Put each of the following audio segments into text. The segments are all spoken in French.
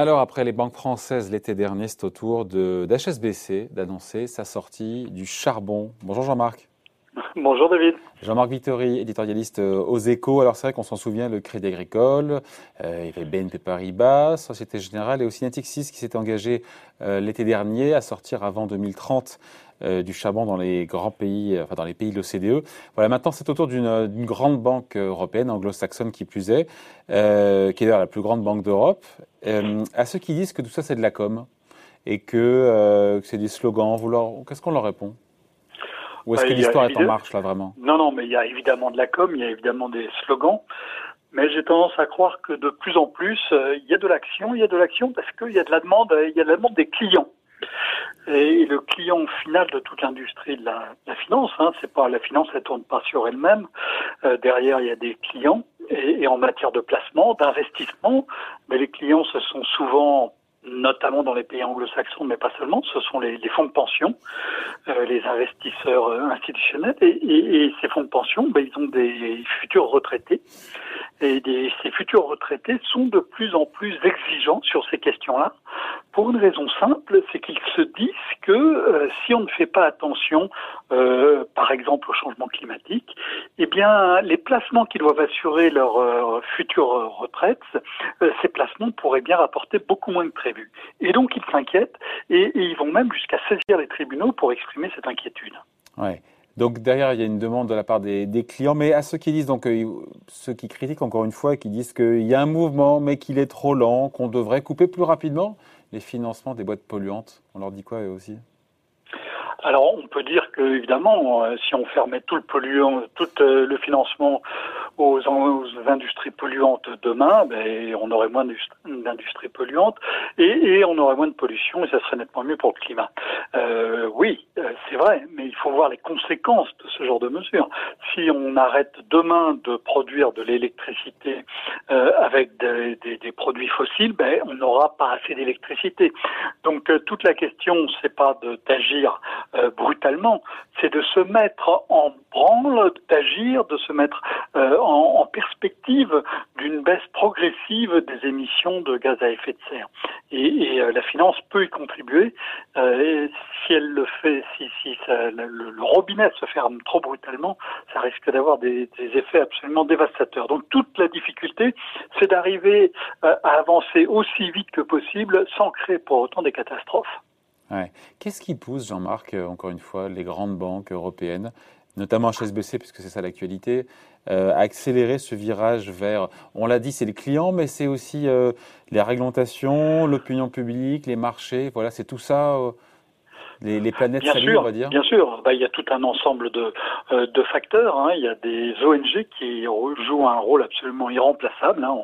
Alors, après les banques françaises l'été dernier, c'est au tour d'HSBC d'annoncer sa sortie du charbon. Bonjour Jean-Marc. Bonjour David. Jean-Marc Vittori, éditorialiste euh, aux échos. Alors c'est vrai qu'on s'en souvient, le Crédit Agricole, euh, il y avait BNP Paribas, Société Générale et aussi Natixis qui s'est engagé euh, l'été dernier à sortir avant 2030 euh, du charbon dans les grands pays, enfin dans les pays de l'OCDE. Voilà, maintenant c'est au tour d'une grande banque européenne, anglo-saxonne qui plus est, euh, qui est d'ailleurs la plus grande banque d'Europe. Euh, à ceux qui disent que tout ça c'est de la com et que, que c'est des slogans, qu'est-ce qu'on leur répond? Ou est-ce bah, que l'histoire est en marche là vraiment? Non, non, mais il y a évidemment de la com, il y a évidemment des slogans. Mais j'ai tendance à croire que de plus en plus, il y a de l'action, il y a de l'action parce qu'il y a de la demande, il y a de la demande des clients. Et le client final de toute l'industrie de la, finance, hein, c'est pas la finance, elle tourne pas sur elle-même. Euh, derrière, il y a des clients. Et, en matière de placement, d'investissement, mais les clients, ce sont souvent notamment dans les pays anglo-saxons, mais pas seulement, ce sont les, fonds de pension, euh, les investisseurs euh, institutionnels, et, ces fonds de pension, ben, ils ont des futurs retraités, et ces futurs retraités sont de plus en plus exigeants sur ces questions-là, pour une raison simple, c'est qu'ils se disent que euh, si on ne fait pas attention, euh, par exemple au changement climatique, eh bien les placements qui doivent assurer leur euh, future retraite, ces placements pourraient bien rapporter beaucoup moins que prévu. Et donc ils s'inquiètent et, ils vont même jusqu'à saisir les tribunaux pour exprimer cette inquiétude. Ouais. Donc derrière, il y a une demande de la part des, clients, mais à ceux qui disent, donc ceux qui critiquent encore une fois, qui disent qu'il y a un mouvement, mais qu'il est trop lent, qu'on devrait couper plus rapidement les financements des boîtes polluantes. On leur dit quoi eux aussi? Alors on peut dire que évidemment, euh, si on fermait tout le polluant, tout euh, le financement aux, industries polluantes demain, ben, on aurait moins d'industries polluantes et, on aurait moins de pollution et ça serait nettement mieux pour le climat. Euh, oui, c'est vrai, mais il faut voir les conséquences de ce genre de mesures. Si on arrête demain de produire de l'électricité avec des, produits fossiles, ben, on n'aura pas assez d'électricité. Donc toute la question, c'est pas d'agir euh, brutalement, c'est de se mettre en branle, d'agir, de se mettre euh, en, perspective d'une baisse progressive des émissions de gaz à effet de serre. Et, et euh, la finance peut y contribuer. Euh, si elle le fait, si, le, robinet se ferme trop brutalement, ça risque d'avoir des, effets absolument dévastateurs. Donc toute la difficulté, c'est d'arriver à avancer aussi vite que possible sans créer pour autant des catastrophes. Ouais. Qu'est-ce qui pousse, Jean-Marc, euh, encore une fois, les grandes banques européennes, notamment HSBC, puisque c'est ça l'actualité, euh, à accélérer ce virage vers, on l'a dit, c'est les clients, mais c'est aussi euh, les réglementations, l'opinion publique, les marchés, voilà, c'est tout ça euh, les, les planètes bien saluent, sûr, on va dire Bien sûr, bah, il y a tout un ensemble de, euh, de facteurs. Hein. Il y a des ONG qui jouent un rôle absolument irremplaçable hein,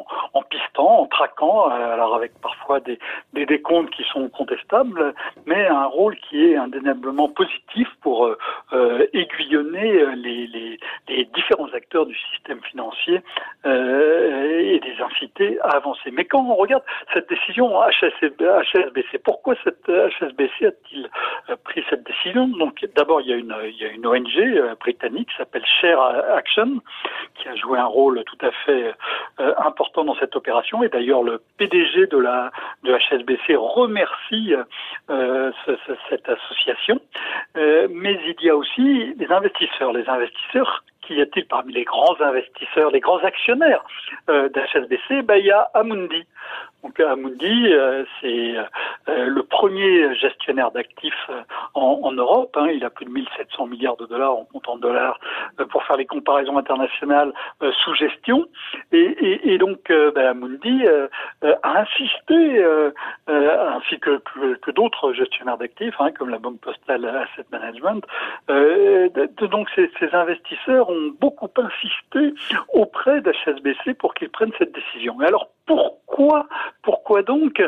en, traquant, euh, alors avec parfois des, des décomptes qui sont contestables, mais un rôle qui est indéniablement positif pour euh, euh aiguillonner les, les, les, différents acteurs du système financier euh, et les inciter à avancer. Mais quand on regarde cette décision HSBC, pourquoi cette HSBC a-t-il pris cette décision? Donc d'abord il il y a une ONG britannique qui s'appelle Share Action qui a joué un rôle tout à fait important dans cette opération et d'ailleurs le PDG de la HSBC remercie euh, ce, ce, cette association. Euh, mais il y a aussi les investisseurs, les investisseurs qu'y a-t-il parmi les grands investisseurs, les grands actionnaires euh, d'HSBC ben, Il y a Amundi. Donc Amundi, euh, c'est euh, le premier gestionnaire d'actifs euh, en, en, Europe. Hein. Il a plus de 1700 milliards de dollars en comptant dollars euh, pour faire les comparaisons internationales euh, sous gestion. Et, et, et donc ben, Amundi a insisté, ainsi que, que, d'autres gestionnaires d'actifs, hein, comme la Banque Postale Asset Management. De, donc ces, ces investisseurs ont beaucoup insisté auprès d'HSBC pour qu'ils prennent cette décision. Et alors pourquoi, pourquoi donc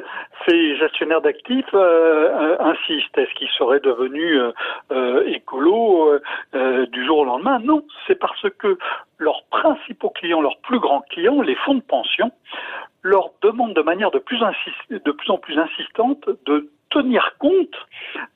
ces gestionnaires d'actifs euh, insistent? Est-ce qu'ils seraient devenus euh, euh, écolos du jour au lendemain? Non, c'est parce que leurs principaux clients, leurs plus grands clients, les fonds de pension, leur demandent de manière plus, de plus en plus insistante de tenir compte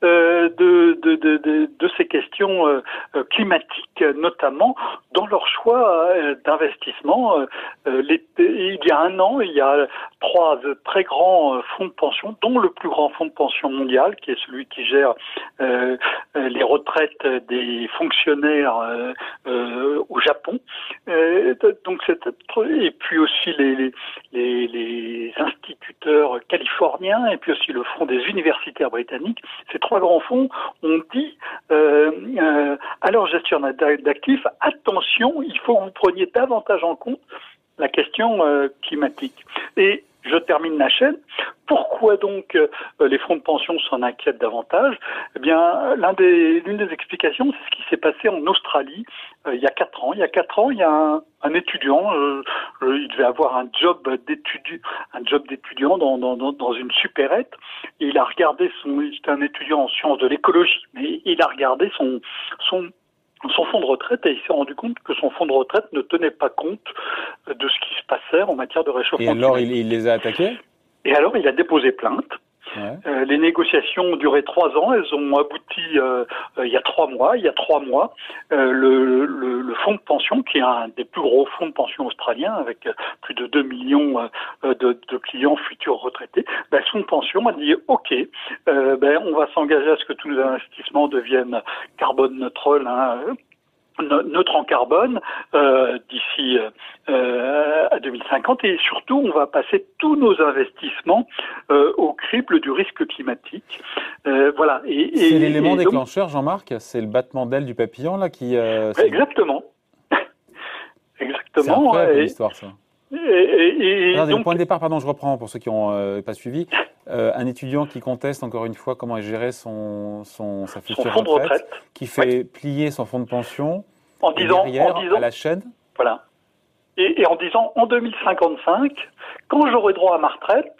euh, de, de, de, de, ces questions euh, euh, climatiques, notamment dans leur choix d'investissement. il y a un an, il y a trois très grands fonds de pension, dont le plus grand fonds de pension mondial, qui est celui qui gère les retraites des fonctionnaires au Japon. donc et puis aussi les, les, les instituteurs californiens, et puis aussi le fonds des universitaires britanniques, ces trois grands fonds ont dit euh, euh, à leur gestionnaire d'actifs, attention, il faut que vous preniez davantage en compte la question euh, climatique. Je termine la chaîne. Pourquoi donc euh, les fonds de pension s'en inquiètent davantage? Eh bien, l'une des, des, explications, c'est ce qui s'est passé en Australie euh, il y a quatre ans. Il y a quatre ans, il y a un, étudiant, euh, il devait avoir un job d'étudiant, un job d'étudiant dans, dans, dans, une supérette. Et il a regardé son, c'était un étudiant en sciences de l'écologie, mais il a regardé son, son son fonds de retraite et il s'est rendu compte que son fonds de retraite ne tenait pas compte de ce qui se passait en matière de réchauffement. Et alors, il, les a attaqués? Et alors, il a déposé plainte. Euh, les négociations ont duré trois ans. Elles ont abouti euh, euh, il y a trois mois. Il y a trois mois, le, le, fonds de pension, qui est un des plus gros fonds de pension australiens, avec plus de 2 millions de, de, clients futurs retraités, ben, de pension a dit OK, ben, on va s'engager à ce que tous nos investissements deviennent carbone neutre. Hein, neutre en carbone euh, d'ici euh, à 2050 et surtout on va passer tous nos investissements euh, au crible du risque climatique. Voilà. Et, c'est l'élément déclencheur, Jean-Marc. C'est le battement d'aile du papillon là qui. exactement. exactement. C'est l'histoire ça. Et, donc... point de départ, pardon, je reprends pour ceux qui n'ont pas suivi. un étudiant qui conteste encore une fois comment est géré son, son sa future retraite, qui fait plier son fonds de pension en disant, en disant à la chaîne? Voilà. Et, et, en disant en 2055, quand j'aurai droit à ma retraite,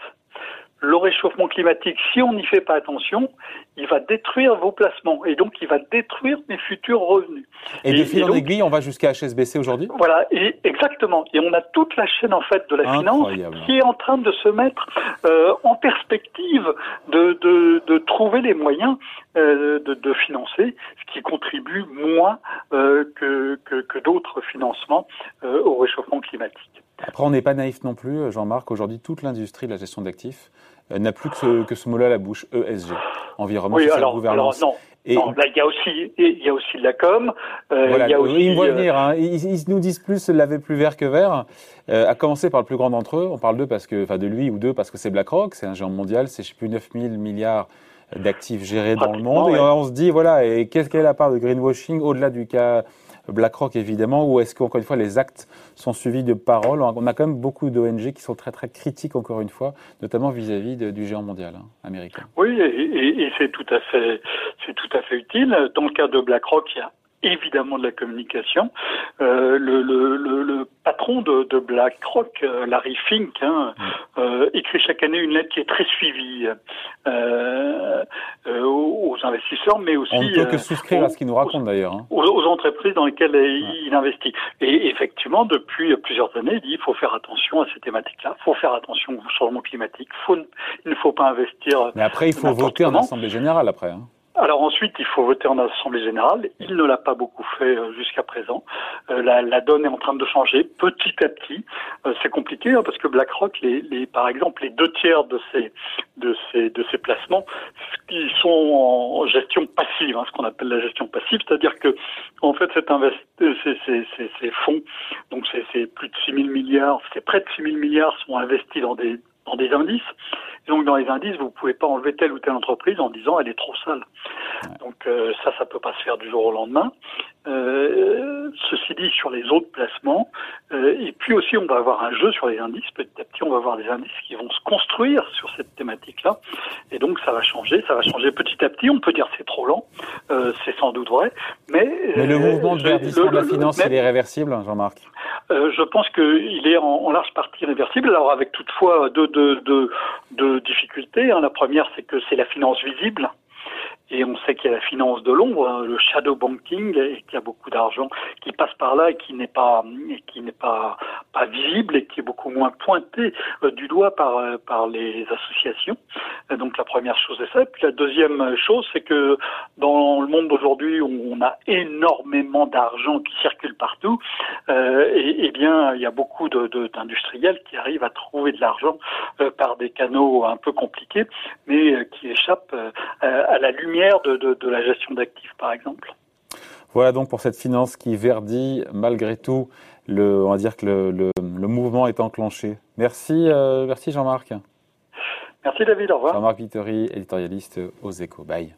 le réchauffement climatique, si on n'y fait pas attention, il va détruire vos placements et donc il va détruire mes futurs revenus. Et, de fil en aiguille, on va jusqu'à HSBC aujourd'hui? Voilà, et exactement. Et on a toute la chaîne en fait de la finance qui est en train de se mettre euh, en perspective de, de, de, trouver les moyens euh, de, de, financer, ce qui contribue moins euh, que, que, que d'autres financements euh, au réchauffement climatique. Après, on n'est pas naïf non plus, Jean-Marc. Aujourd'hui, toute l'industrie de la gestion d'actifs euh, n'a plus que ce, que ce mot-là à la bouche, ESG, environnement, oui, alors, gouvernance. Alors, non. Et non, là, il y a aussi, il y a aussi de la com. Euh, voilà, il y a aussi, ils vont euh, venir. Hein. Ils, ils, nous disent plus laver plus vert que vert. Euh, à commencer par le plus grand d'entre eux. On parle d'eux parce que, enfin, de lui ou d'eux parce que c'est BlackRock, c'est un géant mondial, c'est je sais plus 9000 milliards d'actifs gérés dans le monde. Et on se dit, voilà, et qu'est-ce qu'est la part de greenwashing au-delà du cas BlackRock évidemment, ou est-ce qu'encore une fois les actes sont suivis de paroles? On a quand même beaucoup d'ONG qui sont très très critiques encore une fois, notamment vis-à-vis du géant mondial hein, américain. Oui, et, c'est tout à fait c'est tout à fait utile. Dans le cas de BlackRock, il y a évidemment de la communication. Euh, le, patron de, de BlackRock, euh, Larry Fink, hein, mm. euh, écrit chaque année une lettre qui est très suivie euh, euh aux investisseurs, mais aussi... On ne peut que souscrire à ce qu'il nous raconte d'ailleurs. Hein. Aux, aux, entreprises dans lesquelles il investit. Et effectivement, depuis plusieurs années, il dit il faut faire attention à ces thématiques-là, il faut faire attention au changement climatique, faut, il ne faut pas investir... Mais après, il faut voter en Assemblée Générale après. Hein. Alors ensuite, il faut voter en Assemblée générale. Il ne l'a pas beaucoup fait euh, jusqu'à présent. Euh, la, la, donne est en train de changer petit à petit. Euh, c'est compliqué hein, parce que BlackRock, les, les, par exemple, les deux tiers de ces de de placements, ils sont en gestion passive, hein, ce qu'on appelle la gestion passive, c'est-à-dire que en fait, ces, ces, ces fonds, donc c'est plus de 6 000 milliards, c'est près de 6 000 milliards sont investis dans des dans des indices. donc dans les indices, vous pouvez pas enlever telle ou telle entreprise en disant elle est trop sale. Donc euh, ça, ça peut pas se faire du jour au lendemain. Euh, ceci dit, sur les autres placements, euh, et puis aussi on va avoir un jeu sur les indices. Petit à petit, on va avoir des indices qui vont se construire sur cette thématique-là, et donc ça va changer, ça va changer petit à petit. On peut dire c'est trop lent, euh, c'est sans doute vrai, mais, mais le mouvement de verdissement de la finance, il est réversible, Jean-Marc? je pense qu'il est en, en, large partie réversible. Alors avec toutefois deux, deux difficultés. Hein. La première, c'est que c'est la finance visible Et on sait qu'il y a la finance de l'ombre, hein, le shadow banking, et qu'il y a beaucoup d'argent qui passe par là et qui n'est pas, qui n'est pas, pas visible et qui est beaucoup moins pointé euh, du doigt par, euh, par les associations. Donc la première chose est ça. Puis la deuxième chose, c'est que dans le monde d'aujourd'hui, on a énormément d'argent qui circule partout. Euh, et, et, bien, il y a beaucoup d'industriels qui arrivent à trouver de l'argent euh, par des canaux un peu compliqués, mais qui échappent à la lumière de, de la gestion d'actifs, par exemple. Voilà donc pour cette finance qui verdit malgré tout. Le, on va dire que le, le, le mouvement est enclenché. Merci, merci Jean-Marc. Merci David, au revoir. Jean-Marc Vittori, éditorialiste aux Échos. Bye.